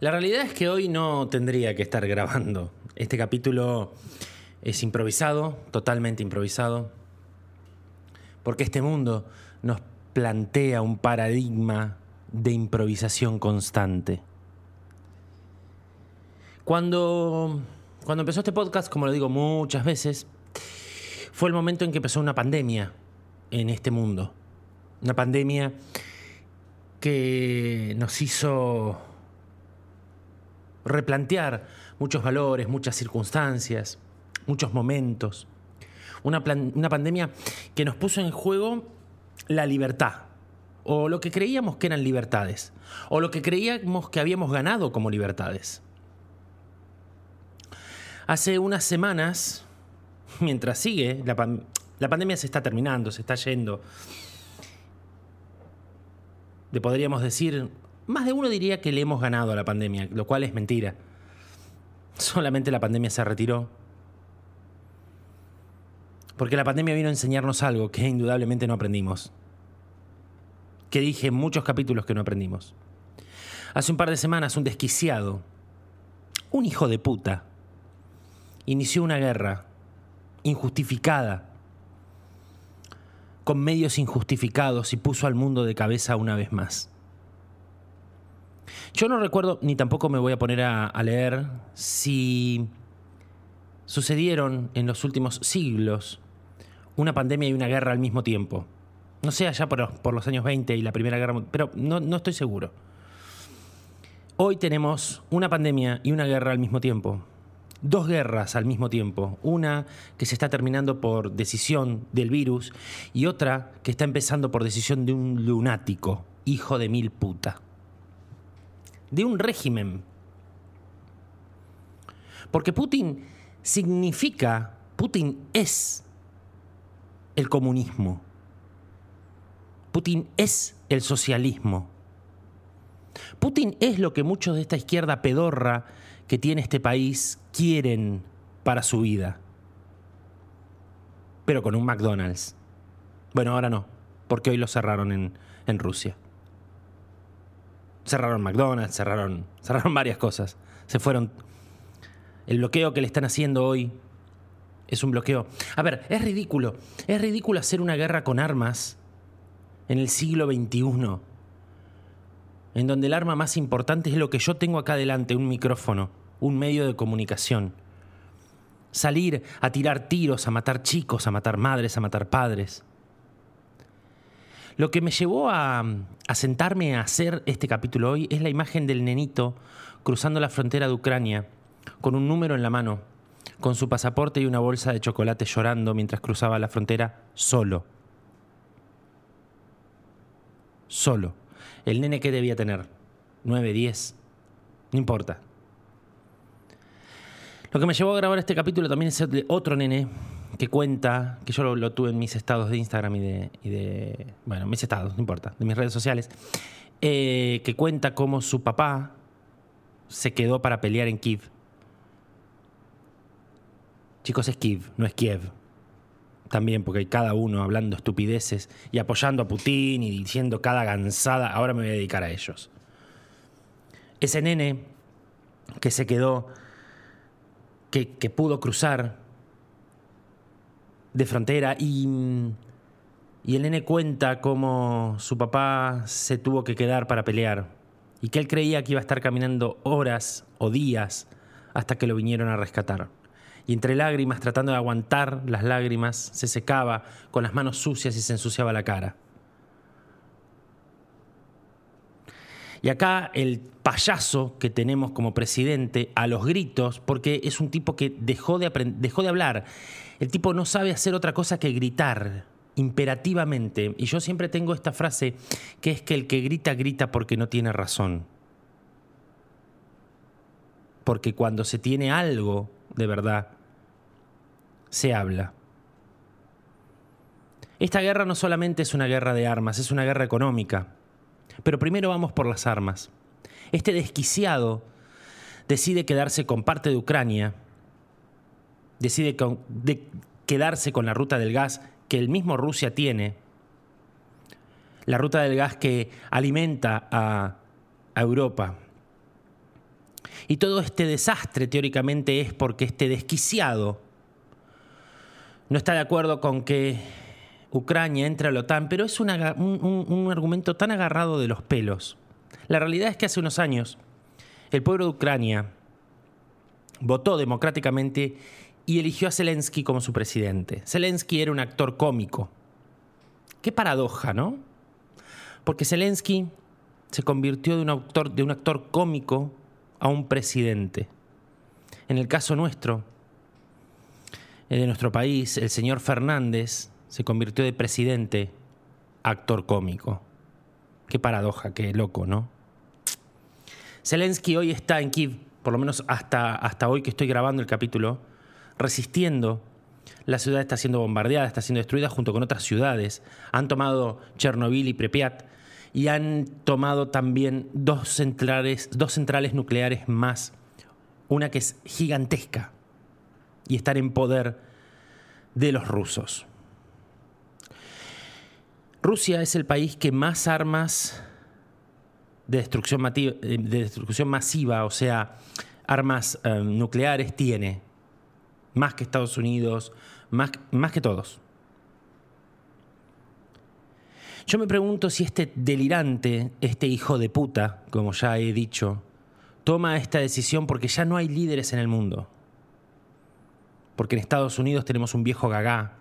La realidad es que hoy no tendría que estar grabando. Este capítulo es improvisado, totalmente improvisado, porque este mundo nos plantea un paradigma de improvisación constante. Cuando, cuando empezó este podcast, como lo digo muchas veces, fue el momento en que empezó una pandemia en este mundo. Una pandemia que nos hizo replantear muchos valores, muchas circunstancias, muchos momentos. Una, una, pandemia que nos puso en juego la libertad, o lo que creíamos que eran libertades, o lo que creíamos que habíamos ganado como libertades. Hace unas semanas, mientras sigue, la, la pandemia se está terminando, se está yendo, de podríamos decir, más de uno diría que le hemos ganado a la pandemia, lo cual es mentira. Solamente la pandemia se retiró. Porque la pandemia vino a enseñarnos algo que indudablemente no aprendimos. Que dije en muchos capítulos que no aprendimos. Hace un par de semanas un desquiciado, un hijo de puta, inició una guerra injustificada, con medios injustificados y puso al mundo de cabeza una vez más. Yo no recuerdo, ni tampoco me voy a poner a, leer, si sucedieron en los últimos siglos una pandemia y una guerra al mismo tiempo. No sé, allá por, los años 20 y la Primera Guerra Mundial, pero no, no estoy seguro. Hoy tenemos una pandemia y una guerra al mismo tiempo. Dos guerras al mismo tiempo. Una que se está terminando por decisión del virus y otra que está empezando por decisión de un lunático, hijo de mil puta de un régimen. Porque Putin significa, Putin es el comunismo. Putin es el socialismo. Putin es lo que muchos de esta izquierda pedorra que tiene este país quieren para su vida. Pero con un McDonald's. Bueno, ahora no, porque hoy lo cerraron en, en Rusia. Cerraron McDonald's, cerraron, cerraron varias cosas. Se fueron. El bloqueo que le están haciendo hoy es un bloqueo. A ver, es ridículo. Es ridículo hacer una guerra con armas en el siglo XXI, en donde el arma más importante es lo que yo tengo acá delante, un micrófono, un medio de comunicación. Salir a tirar tiros, a matar chicos, a matar madres, a matar padres. Lo que me llevó a, sentarme a hacer este capítulo hoy es la imagen del nenito cruzando la frontera de Ucrania con un número en la mano, con su pasaporte y una bolsa de chocolate llorando mientras cruzaba la frontera solo. Solo. El nene que debía tener, nueve, diez, no importa. Lo que me llevó a grabar este capítulo también es otro nene que cuenta, que yo lo, tuve en mis estados de Instagram y de, y de, bueno, mis estados, no importa, de mis redes sociales, eh, que cuenta cómo su papá se quedó para pelear en Kiev. Chicos, es Kiev, no es Kiev. También, porque hay cada uno hablando estupideces y apoyando a Putin y diciendo cada gansada. Ahora me voy a dedicar a ellos. Ese nene que se quedó, que, que pudo cruzar de frontera y, y el nene cuenta cómo su papá se tuvo que quedar para pelear y que él creía que iba a estar caminando horas o días hasta que lo vinieron a rescatar. Y entre lágrimas, tratando de aguantar las lágrimas, se secaba con las manos sucias y se ensuciaba la cara. Y acá el payaso que tenemos como presidente a los gritos, porque es un tipo que dejó de, hablar el tipo no sabe hacer otra cosa que gritar imperativamente. Y yo siempre tengo esta frase, que es que el que grita, grita porque no tiene razón. Porque cuando se tiene algo de verdad, se habla. Esta guerra no solamente es una guerra de armas, es una guerra económica. Pero primero vamos por las armas. Este desquiciado decide quedarse con parte de Ucrania decide quedarse con la ruta del gas que el mismo Rusia tiene, la ruta del gas que alimenta a, Europa. Y todo este desastre teóricamente es porque este desquiciado no está de acuerdo con que Ucrania entre a la OTAN, pero es un, un, argumento tan agarrado de los pelos. La realidad es que hace unos años el pueblo de Ucrania votó democráticamente y eligió a Zelensky como su presidente. Zelensky era un actor cómico. Qué paradoja, ¿no? Porque Zelensky se convirtió de un actor, de un actor cómico a un presidente. En el caso nuestro, de nuestro país, el señor Fernández se convirtió de presidente a actor cómico. Qué paradoja, qué loco, ¿no? Zelensky hoy está en Kiev, por lo menos hasta, hasta hoy que estoy grabando el capítulo, resistiendo. La ciudad está siendo bombardeada, está siendo destruida junto con otras ciudades. Han tomado Chernobyl y Pripyat y han tomado también dos centrales, dos centrales nucleares más, una que es gigantesca y estar en poder de los rusos. Rusia es el país que más armas de destrucción, de destrucción masiva, o sea, armas eh, nucleares tiene, más que Estados Unidos, más, más que todos. Yo me pregunto si este delirante, este hijo de puta, como ya he dicho, toma esta decisión porque ya no hay líderes en el mundo. Porque en Estados Unidos tenemos un viejo gagá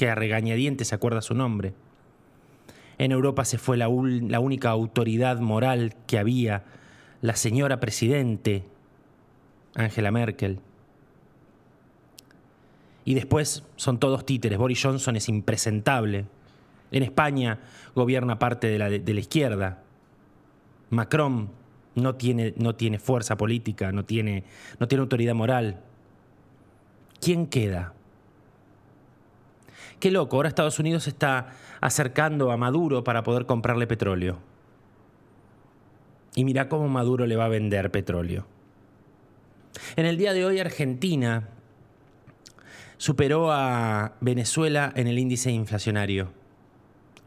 que a regañadientes se acuerda su nombre. En Europa se fue la, la única autoridad moral que había, la señora presidente, Angela Merkel. Y después son todos títeres. Boris Johnson es impresentable. En España gobierna parte de la, de, la izquierda. Macron no tiene, no tiene fuerza política, no tiene, no tiene autoridad moral. ¿Quién queda? Qué loco, ahora Estados Unidos está acercando a Maduro para poder comprarle petróleo. Y mira cómo Maduro le va a vender petróleo. En el día de hoy Argentina superó a Venezuela en el índice inflacionario.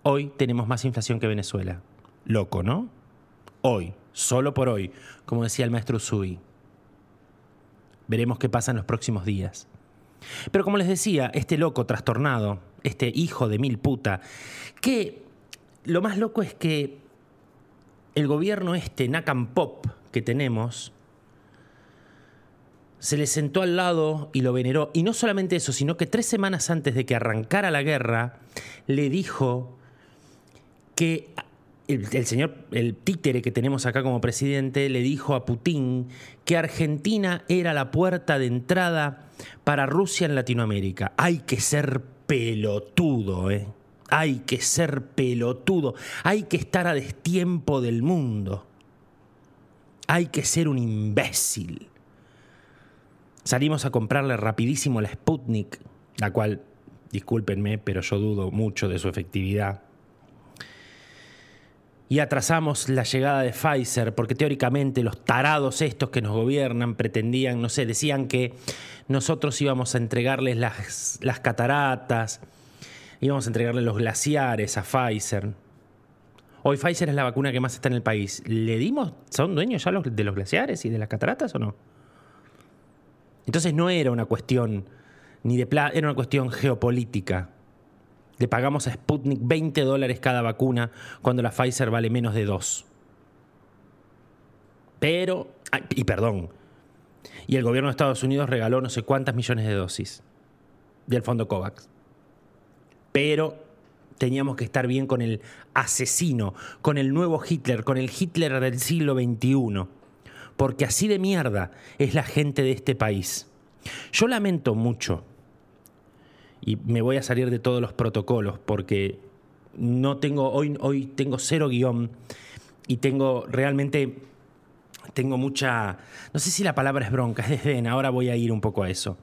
Hoy tenemos más inflación que Venezuela. Loco, ¿no? Hoy, solo por hoy, como decía el maestro Sui. Veremos qué pasa en los próximos días. Pero como les decía, este loco trastornado, este hijo de mil puta, que lo más loco es que el gobierno este, Nakam Pop, que tenemos, se le sentó al lado y lo veneró. Y no solamente eso, sino que tres semanas antes de que arrancara la guerra, le dijo que el, señor, el títere que tenemos acá como presidente, le dijo a Putin que Argentina era la puerta de entrada para Rusia en Latinoamérica. Hay que ser pelotudo, ¿eh? Hay que ser pelotudo. Hay que estar a destiempo del mundo. Hay que ser un imbécil. Salimos a comprarle rapidísimo la Sputnik, la cual, discúlpenme, pero yo dudo mucho de su efectividad. Y atrasamos la llegada de Pfizer porque teóricamente los tarados estos que nos gobiernan pretendían, no sé, decían que nosotros íbamos a entregarles las, las cataratas, íbamos a entregarles los glaciares a Pfizer. Hoy Pfizer es la vacuna que más está en el país. ¿Le dimos, son dueños ya de los glaciares y de las cataratas o no? Entonces no era una cuestión ni de plata, era una cuestión geopolítica. Le pagamos a Sputnik 20 dólares cada vacuna cuando la Pfizer vale menos de 2. Pero, y perdón, y el gobierno de Estados Unidos regaló no sé cuántas millones de dosis del fondo COVAX. Pero teníamos que estar bien con el asesino, con el nuevo Hitler, con el Hitler del siglo XXI porque así de mierda es la gente de este país. Yo lamento mucho, y me voy a salir de todos los protocolos, porque no tengo, hoy, hoy tengo cero guion y tengo realmente, tengo mucha, no sé si la palabra es bronca, es desdén, ahora voy a ir un poco a eso.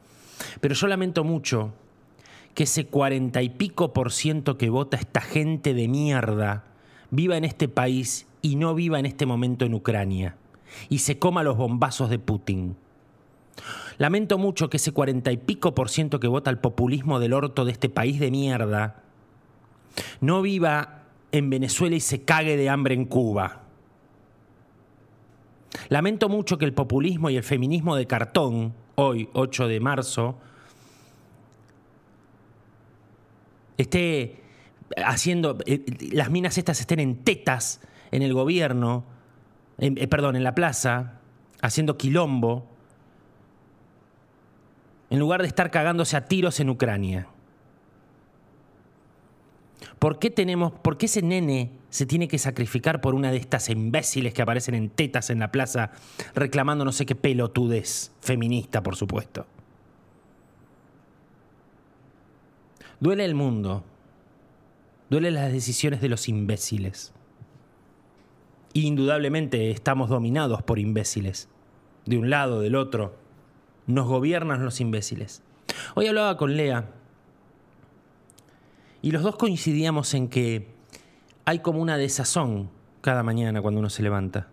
Pero yo lamento mucho que ese cuarenta y pico por ciento que vota esta gente de mierda viva en este país y no viva en este momento en Ucrania y se coma los bombazos de Putin. Lamento mucho que ese cuarenta y pico por ciento que vota al populismo del orto de este país de mierda no viva en Venezuela y se cague de hambre en Cuba. Lamento mucho que el populismo y el feminismo de cartón, hoy, 8 de marzo, esté haciendo, eh, las minas estas estén en tetas en el gobierno, eh, perdón, en la plaza, haciendo quilombo, en lugar de estar cagándose a tiros en Ucrania. ¿Por qué tenemos, por qué ese nene se tiene que sacrificar por una de estas imbéciles que aparecen en tetas en la plaza reclamando no sé qué pelotudez feminista, por supuesto? Duele el mundo. Duele las decisiones de los imbéciles. indudablemente estamos dominados por imbéciles. De un lado, del otro. Nos gobiernan los imbéciles. Hoy hablaba con Lea y los dos coincidíamos en que hay como una desazón cada mañana cuando uno se levanta.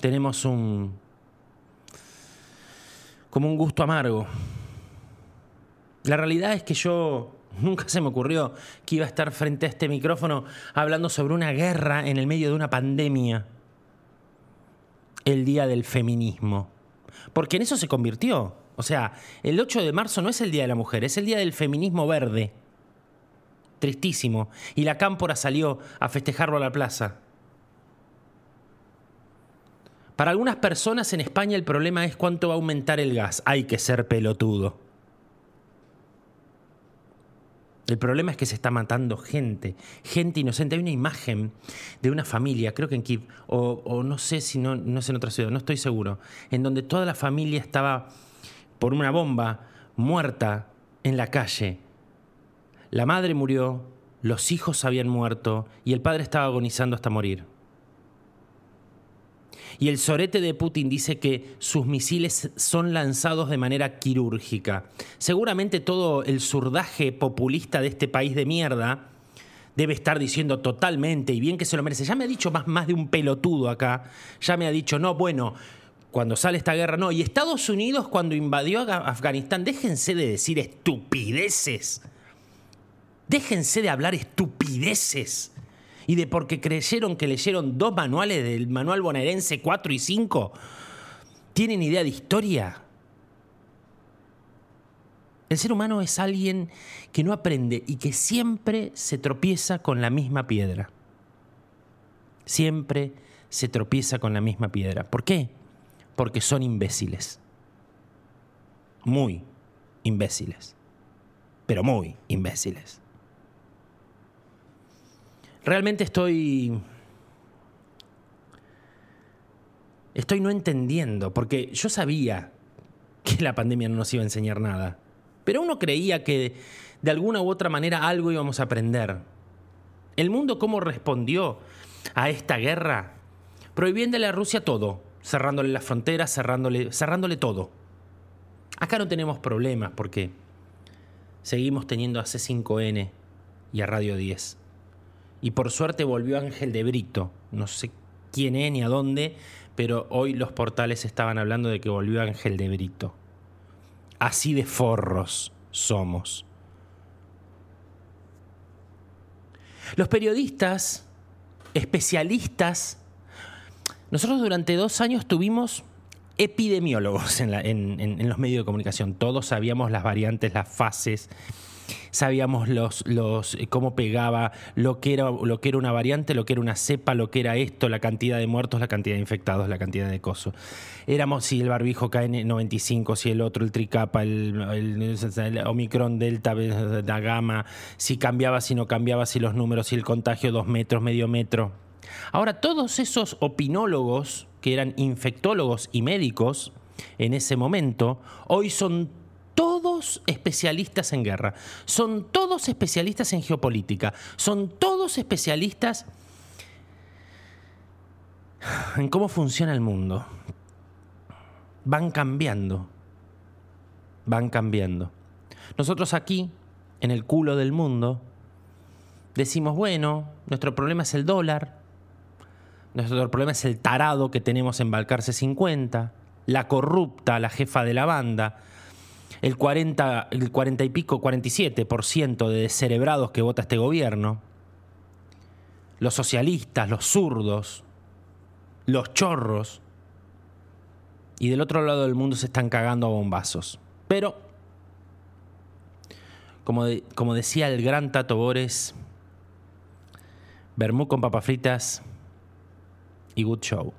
Tenemos un... como un gusto amargo. La realidad es que yo nunca se me ocurrió que iba a estar frente a este micrófono hablando sobre una guerra en el medio de una pandemia. El día del feminismo. Porque en eso se convirtió. O sea, el 8 de marzo no es el Día de la Mujer, es el Día del Feminismo Verde tristísimo, y la cámpora salió a festejarlo a la plaza. Para algunas personas en España el problema es cuánto va a aumentar el gas. Hay que ser pelotudo. El problema es que se está matando gente, gente inocente. Hay una imagen de una familia, creo que en Kiev, o, no sé si no, no es en otra ciudad, no estoy seguro, en donde toda la familia estaba por una bomba muerta en la calle la madre murió, los hijos habían muerto y el padre estaba agonizando hasta morir. Y el sorete de Putin dice que sus misiles son lanzados de manera quirúrgica. Seguramente todo el surdaje populista de este país de mierda debe estar diciendo totalmente, y bien que se lo merece. Ya me ha dicho más, más de un pelotudo acá, ya me ha dicho, no, bueno, cuando sale esta guerra, no. Y Estados Unidos cuando invadió Afganistán, déjense de decir estupideces. Déjense de hablar estupideces y de porque creyeron que leyeron dos manuales del manual bonaerense 4 y 5. ¿Tienen idea de historia? El ser humano es alguien que no aprende y que siempre se tropieza con la misma piedra. Siempre se tropieza con la misma piedra. ¿Por qué? Porque son imbéciles. Muy imbéciles. Pero muy imbéciles. Realmente estoy... Estoy no entendiendo, porque yo sabía que la pandemia no nos iba a enseñar nada, pero uno creía que de alguna u otra manera algo íbamos a aprender. El mundo cómo respondió a esta guerra, prohibiéndole a Rusia todo, cerrándole las fronteras, cerrándole, cerrándole todo. Acá no tenemos problemas porque seguimos teniendo a C5N y a Radio 10. Y por suerte volvió Ángel de Brito. No sé quién es ni a dónde, pero hoy los portales estaban hablando de que volvió Ángel de Brito. Así de forros somos. Los periodistas, especialistas, nosotros durante dos años tuvimos epidemiólogos en, en, los medios de comunicación. Todos sabíamos las variantes, las fases, sabíamos los, los, eh, cómo pegaba, lo que, era, lo que era una variante, lo que era una cepa, lo que era esto, la cantidad de muertos, la cantidad de infectados, la cantidad de cosos. Éramos si el barbijo KN95, si el otro, el tricapa, el, el, Omicron, Delta, la Gamma, si cambiaba, si no cambiaba, si los números, si el contagio dos metros, medio metro. Ahora, todos esos opinólogos, que eran infectólogos y médicos en ese momento, hoy son todos especialistas en guerra, son todos especialistas en geopolítica, son todos especialistas en cómo funciona el mundo. Van cambiando, van cambiando. Nosotros aquí, en el culo del mundo, decimos, bueno, nuestro problema es el dólar, nuestro problema es el tarado que tenemos en Balcarce 50, la corrupta, la jefa de la banda, el 40, el 40 y pico, 47% de descerebrados que vota este gobierno, los socialistas, los zurdos, los chorros, y del otro lado del mundo se están cagando a bombazos. Pero, como, como decía el gran Tato Bores, Bermú con papas fritas y good show.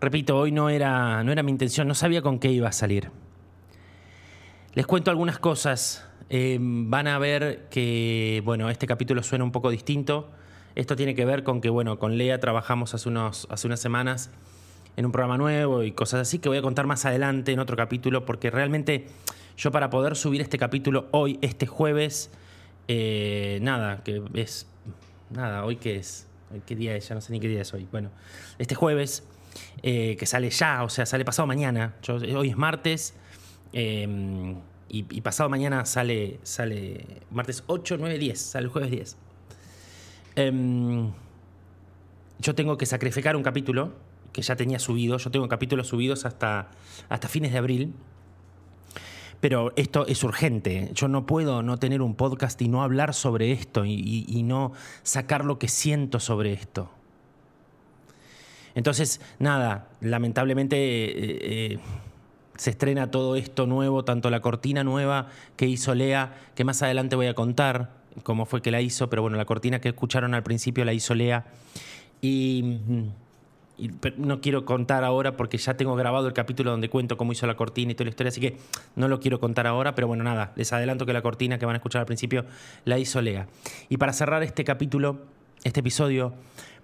Repito, hoy no era, no era mi intención, no sabía con qué iba a salir. Les cuento algunas cosas. Eh, van a ver que, bueno, este capítulo suena un poco distinto. Esto tiene que ver con que, bueno, con Lea trabajamos hace, unos, hace unas semanas en un programa nuevo y cosas así que voy a contar más adelante en otro capítulo, porque realmente yo para poder subir este capítulo hoy, este jueves, eh, nada, que es, nada, hoy qué es, qué día es, ya no sé ni qué día es hoy. Bueno, este jueves, eh, que sale ya, o sea, sale pasado mañana, hoy es martes. Em, y, pasado mañana sale, sale martes 8, 9, 10, sale el jueves 10. Em, yo tengo que sacrificar un capítulo que ya tenía subido. Yo tengo capítulos subidos hasta, hasta fines de abril. Pero esto es urgente. Yo no puedo no tener un podcast y no hablar sobre esto y, no sacar lo que siento sobre esto. Entonces, nada, lamentablemente eh, eh, se estrena todo esto nuevo, tanto la cortina nueva que hizo Lea, que más adelante voy a contar cómo fue que la hizo, pero bueno, la cortina que escucharon al principio la hizo Lea. Y mm, no quiero contar ahora porque ya tengo grabado el capítulo donde cuento cómo hizo la cortina y toda la historia, así que no lo quiero contar ahora, pero bueno, nada, les adelanto que la cortina que van a escuchar al principio la hizo Lea. Y para cerrar este capítulo, este episodio,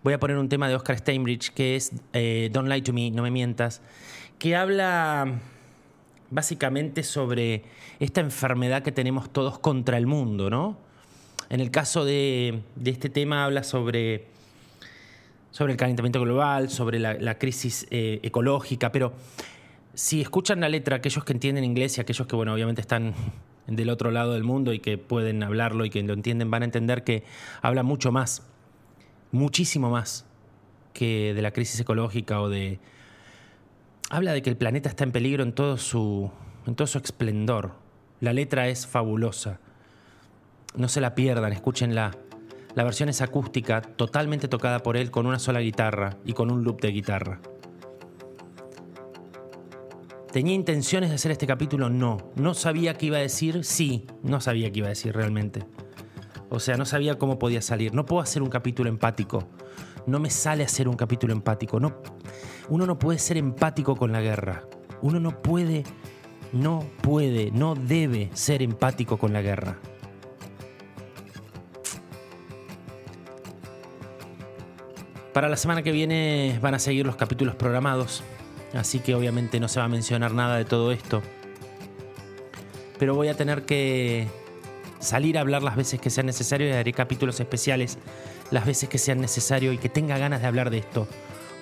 voy a poner un tema de Oscar Steinbridge que es eh, Don't Lie to Me, No Me Mientas, que habla básicamente sobre esta enfermedad que tenemos todos contra el mundo, ¿no? En el caso de este tema habla sobre sobre el calentamiento global, sobre la, crisis eh, ecológica, pero si escuchan la letra, aquellos que entienden inglés y aquellos que, bueno, obviamente están del otro lado del mundo y que pueden hablarlo y que lo entienden, van a entender que habla mucho más, muchísimo más que de la crisis ecológica o de... Habla de que el planeta está en peligro en todo su, en todo su esplendor. La letra es fabulosa. No se la pierdan, escúchenla. La versión es acústica, totalmente tocada por él con una sola guitarra y con un loop de guitarra. ¿Tenía intenciones de hacer este capítulo? No. ¿No sabía qué iba a decir? Sí, no sabía qué iba a decir realmente. O sea, no sabía cómo podía salir. No puedo hacer un capítulo empático. No me sale hacer un capítulo empático. No, uno no puede ser empático con la guerra. Uno no puede, no puede, no debe ser empático con la guerra. Para la semana que viene van a seguir los capítulos programados, así que obviamente no se va a mencionar nada de todo esto. Pero voy a tener que salir a hablar las veces que sean necesario y haré capítulos especiales las veces que sean necesario y que tenga ganas de hablar de esto,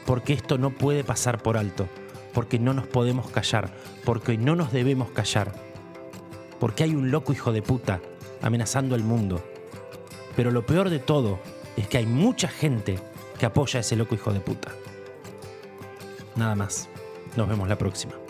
porque esto no puede pasar por alto, porque no nos podemos callar, porque no nos debemos callar, porque hay un loco hijo de puta amenazando el mundo. Pero lo peor de todo es que hay mucha gente que apoya a ese loco hijo de puta. Nada más. Nos vemos la próxima.